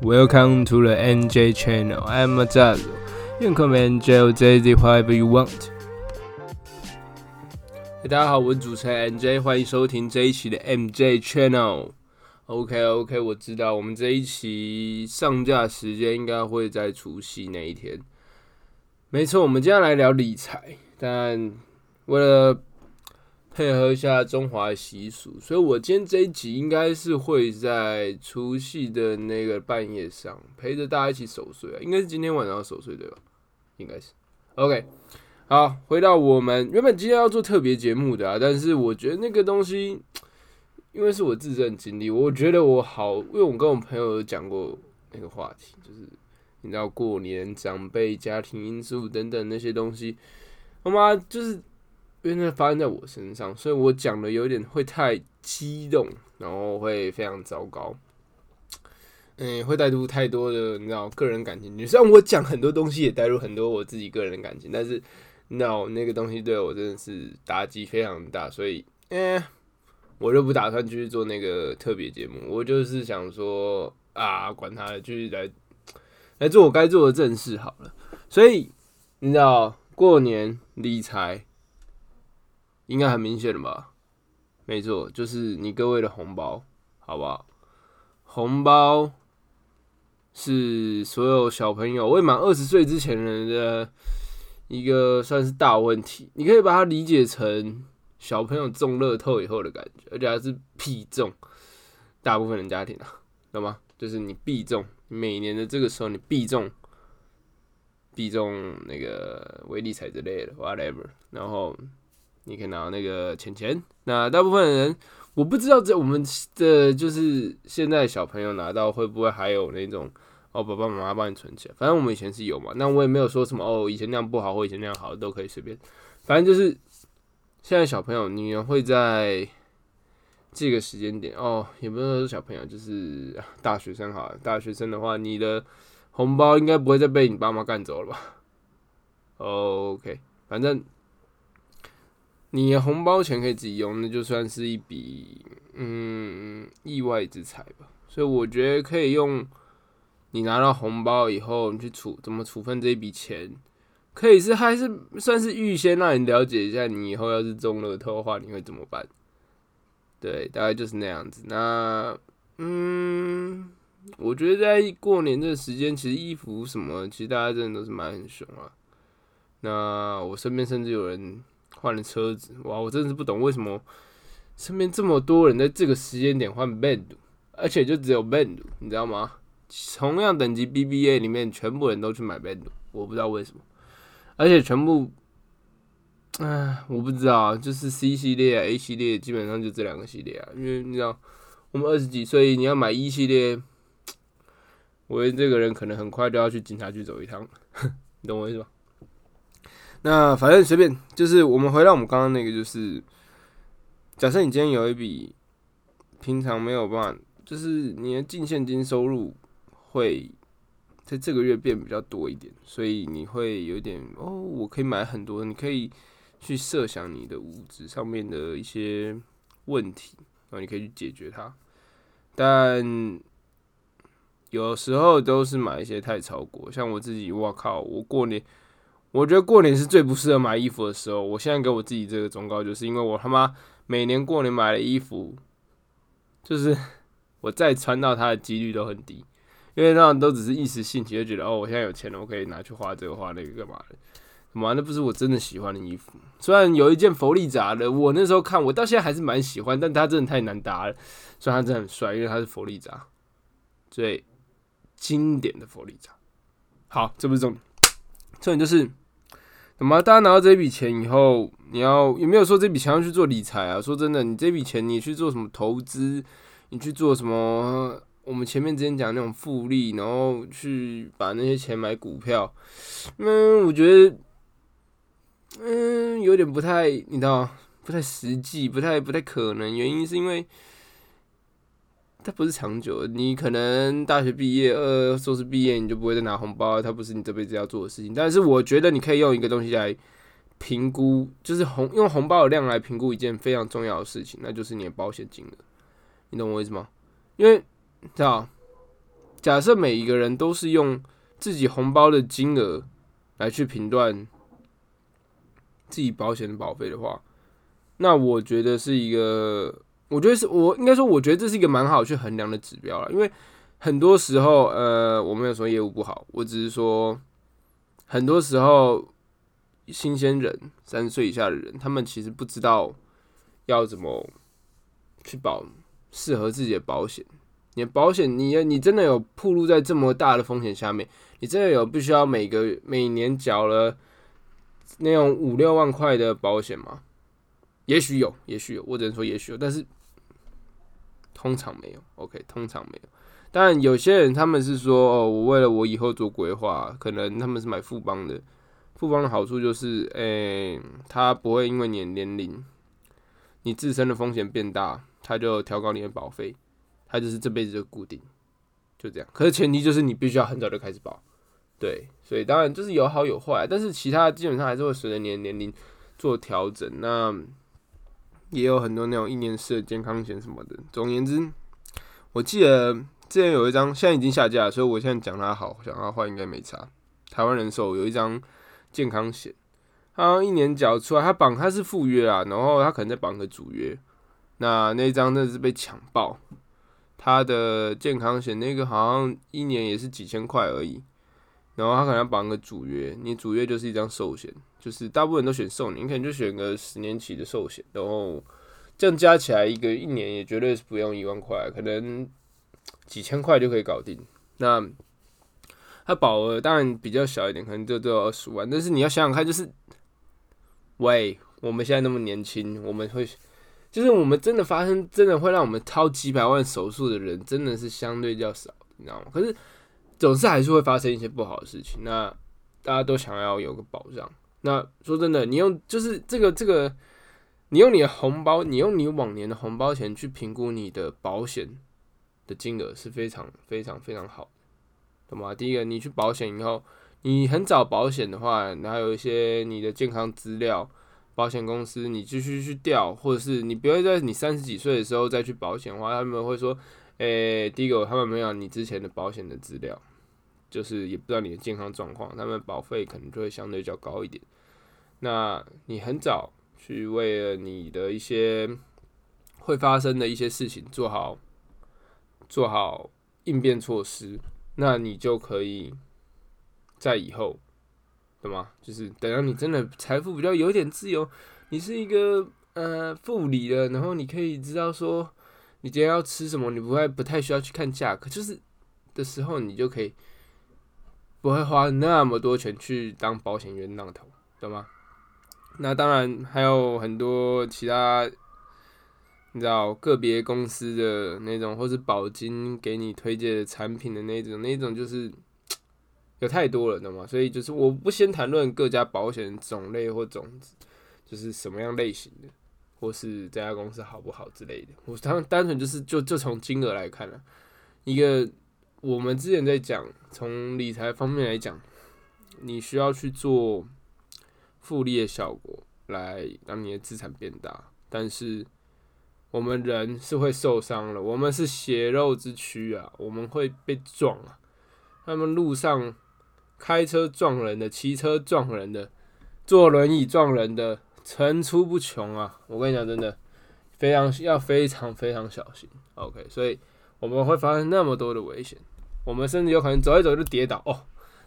Welcome to the NJ channel. I'm Mazazo. You can call me NJ or JZ, whatever you want. 大家好，我是主持人 NJ，欢迎收听这一期的 MJ Channel。OK OK，我知道我们这一期上架时间应该会在除夕那一天。没错，我们接下来聊理财，但为了配合一下中华习俗，所以我今天这一集应该是会在除夕的那个半夜上陪着大家一起守岁啊，应该是今天晚上守岁对吧？应该是。OK，好，回到我们原本今天要做特别节目的啊，但是我觉得那个东西，因为是我自身经历，我觉得我好，因为我跟我朋友有讲过那个话题，就是你知道过年长辈、家庭因素等等那些东西，他妈就是。因为那发生在我身上，所以我讲的有点会太激动，然后会非常糟糕。嗯，会带入太多的你知道个人感情。虽然我讲很多东西也带入很多我自己个人的感情，但是 no 那个东西对我真的是打击非常大，所以嗯，我就不打算继续做那个特别节目。我就是想说啊，管他的，继续来来做我该做的正事好了。所以你知道过年理财。应该很明显的吧？没错，就是你各位的红包，好不好？红包是所有小朋友未满二十岁之前人的一个算是大问题。你可以把它理解成小朋友中乐透以后的感觉，而且还是必中。大部分人家庭啊，懂吗？就是你必中，每年的这个时候你必中，必中那个威力彩之类的，whatever，然后。你可以拿那个钱钱，那大部分人我不知道，在我们的就是现在小朋友拿到会不会还有那种哦，爸爸妈妈帮你存钱，反正我们以前是有嘛。那我也没有说什么哦，以前那样不好或以前那样好，都可以随便。反正就是现在小朋友，你会在这个时间点哦，也不是说小朋友，就是大学生好，大学生的话，你的红包应该不会再被你爸妈干走了吧？OK，反正。你红包钱可以自己用，那就算是一笔嗯意外之财吧。所以我觉得可以用你拿到红包以后，你去处怎么处分这一笔钱，可以是还是算是预先让你了解一下，你以后要是中了头的话，你会怎么办？对，大概就是那样子。那嗯，我觉得在过年这个时间，其实衣服什么，其实大家真的都是买很凶啊。那我身边甚至有人。换了车子，哇！我真的是不懂为什么身边这么多人在这个时间点换 band，而且就只有 band，你知道吗？同样等级 BBA 里面全部人都去买 band，我不知道为什么，而且全部，唉，我不知道，就是 C 系列、A 系列，基本上就这两个系列啊。因为你知道，我们二十几岁，你要买一系列，我这个人可能很快就要去警察局走一趟，你懂我意思吧？那反正随便，就是我们回到我们刚刚那个，就是假设你今天有一笔平常没有办法，就是你的净现金收入会在这个月变比较多一点，所以你会有点哦，我可以买很多，你可以去设想你的物质上面的一些问题，然后你可以去解决它，但有时候都是买一些太超过，像我自己，我靠，我过年。我觉得过年是最不适合买衣服的时候。我现在给我自己这个忠告，就是因为我他妈每年过年买的衣服，就是 我再穿到它的几率都很低，因为那样都只是一时兴起，就觉得哦，我现在有钱了，我可以拿去花这个花那个干嘛的？什么？那不是我真的喜欢的衣服。虽然有一件佛利扎的，我那时候看，我到现在还是蛮喜欢，但它真的太难搭了。虽然它真的很帅，因为它是佛利扎，最经典的佛利扎。好，这不是重点，重点就是。怎么？大家拿到这笔钱以后，你要有没有说这笔钱要去做理财啊？说真的，你这笔钱你去做什么投资？你去做什么？我们前面之前讲那种复利，然后去把那些钱买股票，嗯，我觉得，嗯，有点不太，你知道，不太实际，不太不太可能。原因是因为。它不是长久，你可能大学毕业、呃，硕士毕业，你就不会再拿红包，它不是你这辈子要做的事情。但是我觉得你可以用一个东西来评估，就是红用红包的量来评估一件非常重要的事情，那就是你的保险金额。你懂我意思吗？因为知道假设每一个人都是用自己红包的金额来去评断自己保险的保费的话，那我觉得是一个，我觉得是我应该说，我觉得这是一个蛮好去衡量的指标了。因为很多时候，呃，我没有说业务不好，我只是说很多时候新鲜人三十岁以下的人，他们其实不知道要怎么去保适合自己的保险。你的保险，你你真的有暴露在这么大的风险下面？你真的有必须要每个每年缴了那种五六万块的保险吗？也许有，也许有，我只能说也许有，但是通常没有。OK，通常没有。但，有些人他们是说，哦，我为了我以后做规划，可能他们是买富邦的。富邦的好处就是，诶，他不会因为你的年龄，你自身的风险变大，他就调高你的保费。它就是这辈子就固定，就这样。可是前提就是你必须要很早就开始保，对。所以当然就是有好有坏，但是其他基本上还是会随着你的年龄做调整。那也有很多那种一年式的健康险什么的。总而言之，我记得之前有一张，现在已经下架，所以我现在讲它好，讲它坏应该没差。台湾人寿有一张健康险，它一年缴出来，它绑它是附约啊，然后它可能再绑个主约，那那张真的是被抢爆。它的健康险那个好像一年也是几千块而已，然后他可能要绑个主约，你主约就是一张寿险，就是大部分人都选寿年，你可能就选个十年期的寿险，然后这样加起来一个一年也绝对是不用一万块，可能几千块就可以搞定。那他保额当然比较小一点，可能就只有二十万，但是你要想想看，就是喂，我们现在那么年轻，我们会。就是我们真的发生，真的会让我们掏几百万手术的人，真的是相对较少，你知道吗？可是总是还是会发生一些不好的事情。那大家都想要有个保障。那说真的，你用就是这个这个，你用你的红包，你用你往年的红包钱去评估你的保险的金额是非常非常非常好，懂吗？第一个，你去保险以后，你很早保险的话，然后有一些你的健康资料。保险公司，你继续去调，或者是你不要在你三十几岁的时候再去保险的话，他们会说，诶，第一个他们没有你之前的保险的资料，就是也不知道你的健康状况，他们保费可能就会相对较高一点。那你很早去为了你的一些会发生的一些事情做好做好应变措施，那你就可以在以后。懂吗？就是等到你真的财富比较有点自由，你是一个呃副理的，然后你可以知道说你今天要吃什么，你不会不太需要去看价格，就是的时候你就可以不会花那么多钱去当保险员那头，懂吗？那当然还有很多其他，你知道个别公司的那种，或是保金给你推荐的产品的那种，那种就是。有太多了，懂吗？所以就是我不先谈论各家保险种类或种子，就是什么样类型的，或是这家公司好不好之类的。我单单纯就是就就从金额来看了，一个我们之前在讲从理财方面来讲，你需要去做复利的效果来让你的资产变大，但是我们人是会受伤了，我们是血肉之躯啊，我们会被撞啊，他们路上。开车撞人的，骑车撞人的，坐轮椅撞人的，层出不穷啊！我跟你讲，真的非常要非常非常小心。OK，所以我们会发生那么多的危险，我们甚至有可能走一走就跌倒哦。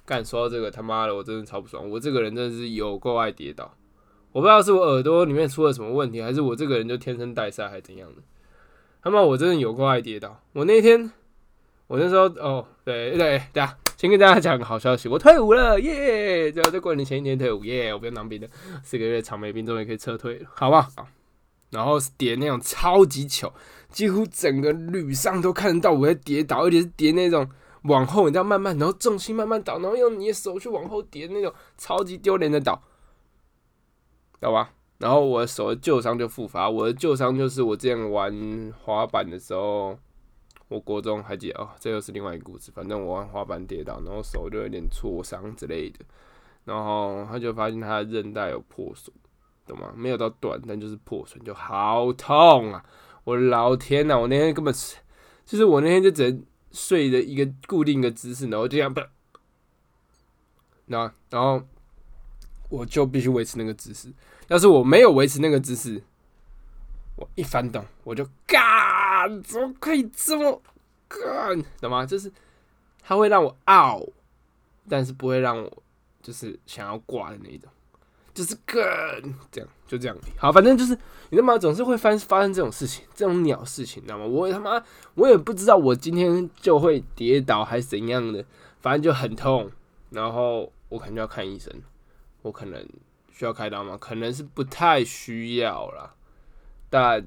干说到这个，他妈的，我真的超不爽！我这个人真的是有够爱跌倒，我不知道是我耳朵里面出了什么问题，还是我这个人就天生带赛，还是怎样的？他妈，我真的有够爱跌倒。我那天，我那时候，哦，对对对啊。先跟大家讲个好消息，我退伍了，耶！就在过年前一天退伍，耶！我不用当兵了，四个月长霉兵终于可以撤退了，好不好？然后是叠那种超级糗，几乎整个旅上都看得到我在跌倒，而且是叠那种往后，你知道慢慢，然后重心慢慢倒，然后用你的手去往后叠那种超级丢脸的倒，知道吧？然后我的手的旧伤就复发，我的旧伤就是我之前玩滑板的时候。我国中还记得哦，这又是另外一个故事。反正我玩滑板跌倒，然后手就有点挫伤之类的，然后他就发现他的韧带有破损，懂吗？没有到断，但就是破损，就好痛啊！我老天呐，我那天根本是，就是我那天就只能睡的一个固定的姿势，然后这样不，那然后我就必须维持那个姿势。要是我没有维持那个姿势，我一翻动我就嘎，怎么可以这么干？懂吗？就是它会让我傲，但是不会让我就是想要挂的那种。就是干这样，就这样。好，反正就是你他妈总是会发发生这种事情，这种鸟事情，知道吗？我他妈我也不知道，我今天就会跌倒还是怎样的，反正就很痛，然后我可能就要看医生，我可能需要开刀吗？可能是不太需要啦，但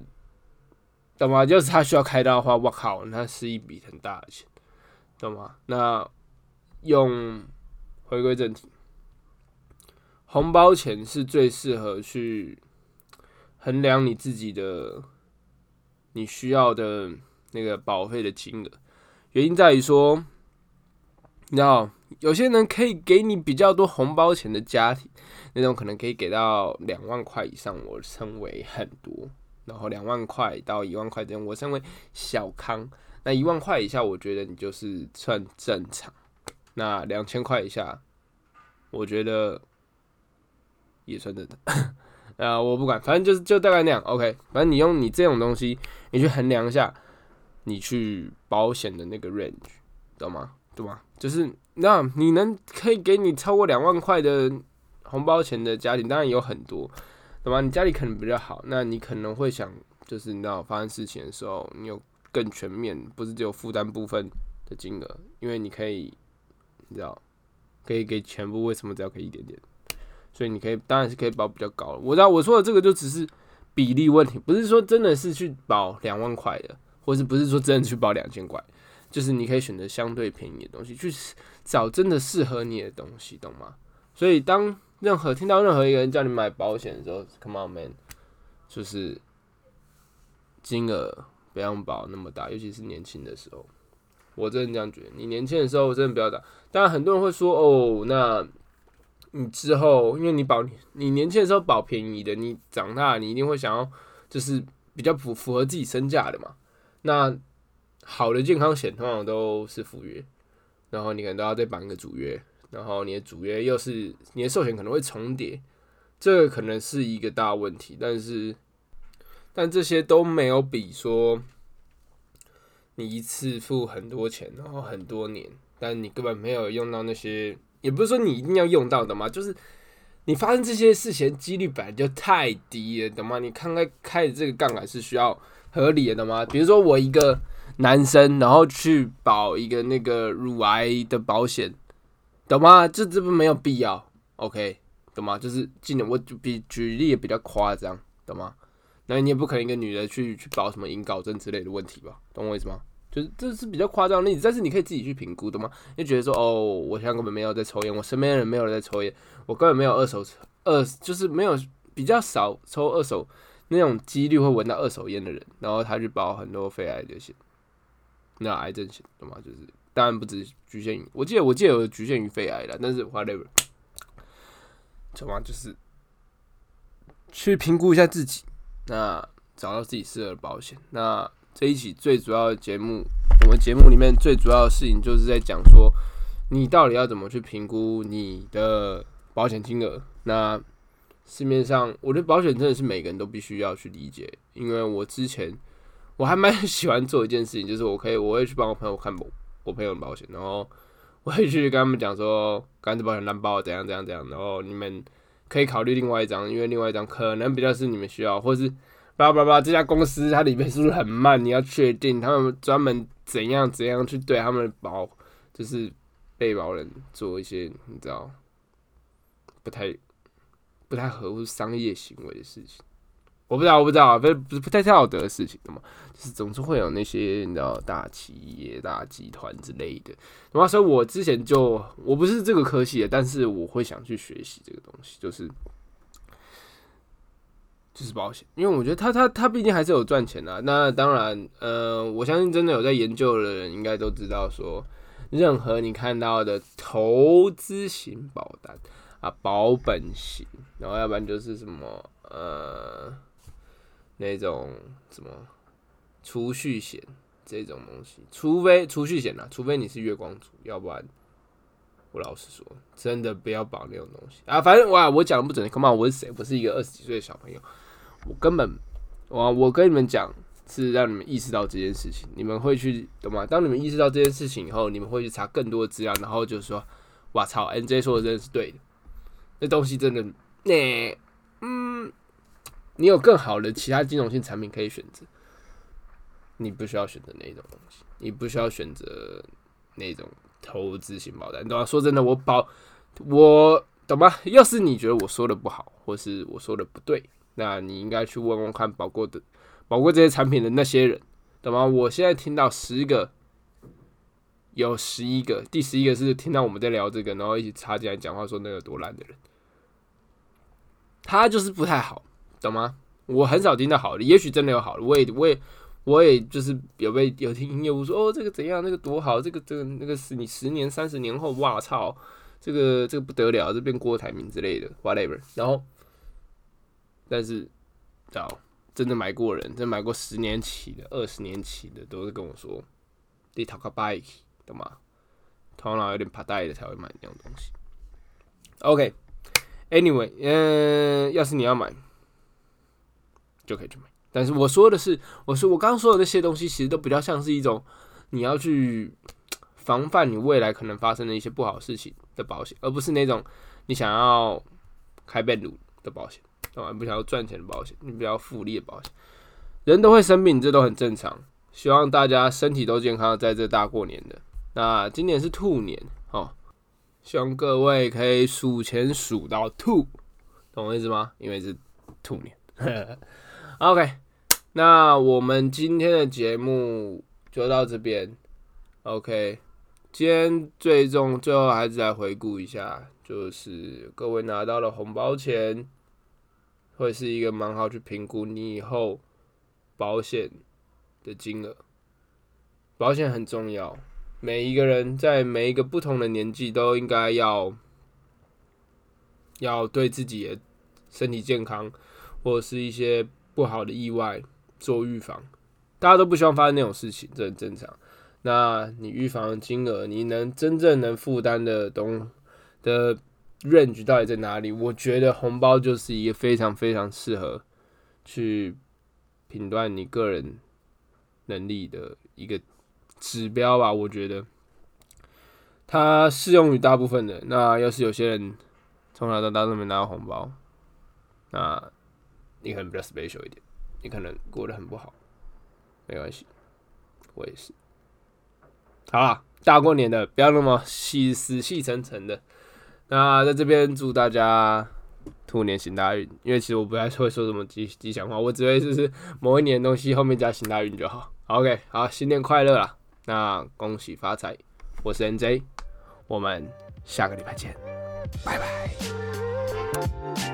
懂吗？就是他需要开刀的话，我靠，那是一笔很大的钱，懂吗？那用回归正题。红包钱是最适合去衡量你自己的你需要的那个保费的金额，原因在于说，你知道，有些人可以给你比较多红包钱的家庭，那种可能可以给到两万块以上，我称为很多；然后两万块到一万块这样，我称为小康。那一万块以下，我觉得你就是算正常。那两千块以下，我觉得。也算真的，啊，我不管，反正就是就大概那样，OK。反正你用你这种东西，你去衡量一下，你去保险的那个 range，懂吗？对吗？就是那你能可以给你超过两万块的红包钱的家庭，当然有很多，懂吗？你家里可能比较好，那你可能会想，就是你知道发生事情的时候，你有更全面，不是只有负担部分的金额，因为你可以，你知道，可以给全部，为什么只要给一点点？所以你可以，当然是可以保比较高了。我知道我说的这个就只是比例问题，不是说真的是去保两万块的，或是不是说真的去保两千块，就是你可以选择相对便宜的东西，去找真的适合你的东西，懂吗？所以当任何听到任何一个人叫你买保险的时候，Come on man，就是金额不要保那么大，尤其是年轻的时候，我真的这样觉得。你年轻的时候真的不要打。当然很多人会说哦，那。你之后，因为你保你年轻的时候保便宜的，你长大你一定会想要，就是比较符符合自己身价的嘛。那好的健康险通常都是副约，然后你可能都要再绑一个主约，然后你的主约又是你的寿险可能会重叠，这个可能是一个大问题。但是，但这些都没有比说你一次付很多钱，然后很多年，但你根本没有用到那些。也不是说你一定要用到的嘛，就是你发生这些事情几率本来就太低了，懂吗？你看开开的这个杠杆是需要合理的吗？比如说我一个男生，然后去保一个那个乳癌的保险，懂吗？这这不没有必要，OK，懂吗？就是今年我就比举例也比较夸张，懂吗？那你也不可能一个女的去去保什么隐睾症之类的问题吧？懂我意思吗？就是这是比较夸张的例子，但是你可以自己去评估的吗？你觉得说，哦，我现在根本没有在抽烟，我身边的人没有人在抽烟，我根本没有二手二，就是没有比较少抽二手那种几率会闻到二手烟的人，然后他去保很多肺癌这些，那癌症险，懂吗？就是当然不只局限于，我记得我记得有局限于肺癌的，但是 whatever，怎么？就是去评估一下自己，那找到自己适合的保险，那。这一期最主要的节目，我们节目里面最主要的事情就是在讲说，你到底要怎么去评估你的保险金额。那市面上，我觉得保险真的是每个人都必须要去理解，因为我之前我还蛮 喜欢做一件事情，就是我可以我会去帮我朋友看我我朋友的保险，然后我会去跟他们讲说，刚才保险难保怎样怎样怎样，然后你们可以考虑另外一张，因为另外一张可能比较是你们需要，或是。叭叭叭！这家公司它理赔速度很慢，你要确定他们专门怎样怎样去对他们保，就是被保人做一些你知道不太不太合乎商业行为的事情。我不知道，我不知道，不不是不太道德的事情的嘛？就是总是会有那些你知道大企业、大集团之类的。然后所以，我之前就我不是这个科系的，但是我会想去学习这个东西，就是。就是保险，因为我觉得他他他毕竟还是有赚钱的。那当然，呃，我相信真的有在研究的人应该都知道，说任何你看到的投资型保单啊，保本型，然后要不然就是什么呃那种什么储蓄险，这种东西，除非储蓄险啊，除非你是月光族，要不然我老实说，真的不要保那种东西啊。反正哇，我讲的不准，Come on，我是谁？我是一个二十几岁的小朋友，我根本我我跟你们讲，是让你们意识到这件事情，你们会去懂吗？当你们意识到这件事情以后，你们会去查更多的资料，然后就是说，哇操，NJ 说的真的是对的，那东西真的，那嗯，你有更好的其他金融性产品可以选择。你不需要选择那种东西，你不需要选择那种投资型保单，懂吗？说真的，我保我懂吗？要是你觉得我说的不好，或是我说的不对，那你应该去问问看保过的保过这些产品的那些人，懂吗？我现在听到十个，有十一个，第十一个是听到我们在聊这个，然后一起插进来讲话说那个多烂的人，他就是不太好，懂吗？我很少听到好的，也许真的有好的，我也我也。我也就是有被有听业务说哦，这个怎样，那个多好，这个这个那个是你十年三十年后，哇操，这个这个不得了，这变郭台铭之类的，whatever。然后，但是，找真的买过人，真买过十年起的、二十年起的，都是跟我说，得讨个 bike，懂吗？头脑有点怕呆的才会买那种东西。OK，Anyway，嗯，要是你要买，就可以去买。但是我说的是，我说我刚刚说的那些东西，其实都比较像是一种你要去防范你未来可能发生的一些不好事情的保险，而不是那种你想要开变路的保险，懂吗？不想要赚钱的保险，你比较复利的保险。人都会生病，这都很正常。希望大家身体都健康，在这大过年的。那今年是兔年哦，希望各位可以数钱数到兔，懂我意思吗？因为是兔年。OK。那我们今天的节目就到这边，OK。今天最终最后还是来回顾一下，就是各位拿到了红包钱，会是一个蛮好去评估你以后保险的金额。保险很重要，每一个人在每一个不同的年纪都应该要要对自己的身体健康或者是一些不好的意外。做预防，大家都不希望发生那种事情，这很正常。那你预防的金额，你能真正能负担的东的 range 到底在哪里？我觉得红包就是一个非常非常适合去评断你个人能力的一个指标吧。我觉得它适用于大部分的。那要是有些人从小到大都没拿到红包，那你可能比较 special 一点。你可能过得很不好，没关系，我也是。好了，大过年的，不要那么细死气沉沉的。那在这边祝大家兔年行大运，因为其实我不太会说什么吉吉祥话，我只会就是某一年东西后面加行大运就好。OK，好，新年快乐啦！那恭喜发财，我是 NJ，我们下个礼拜见，拜拜。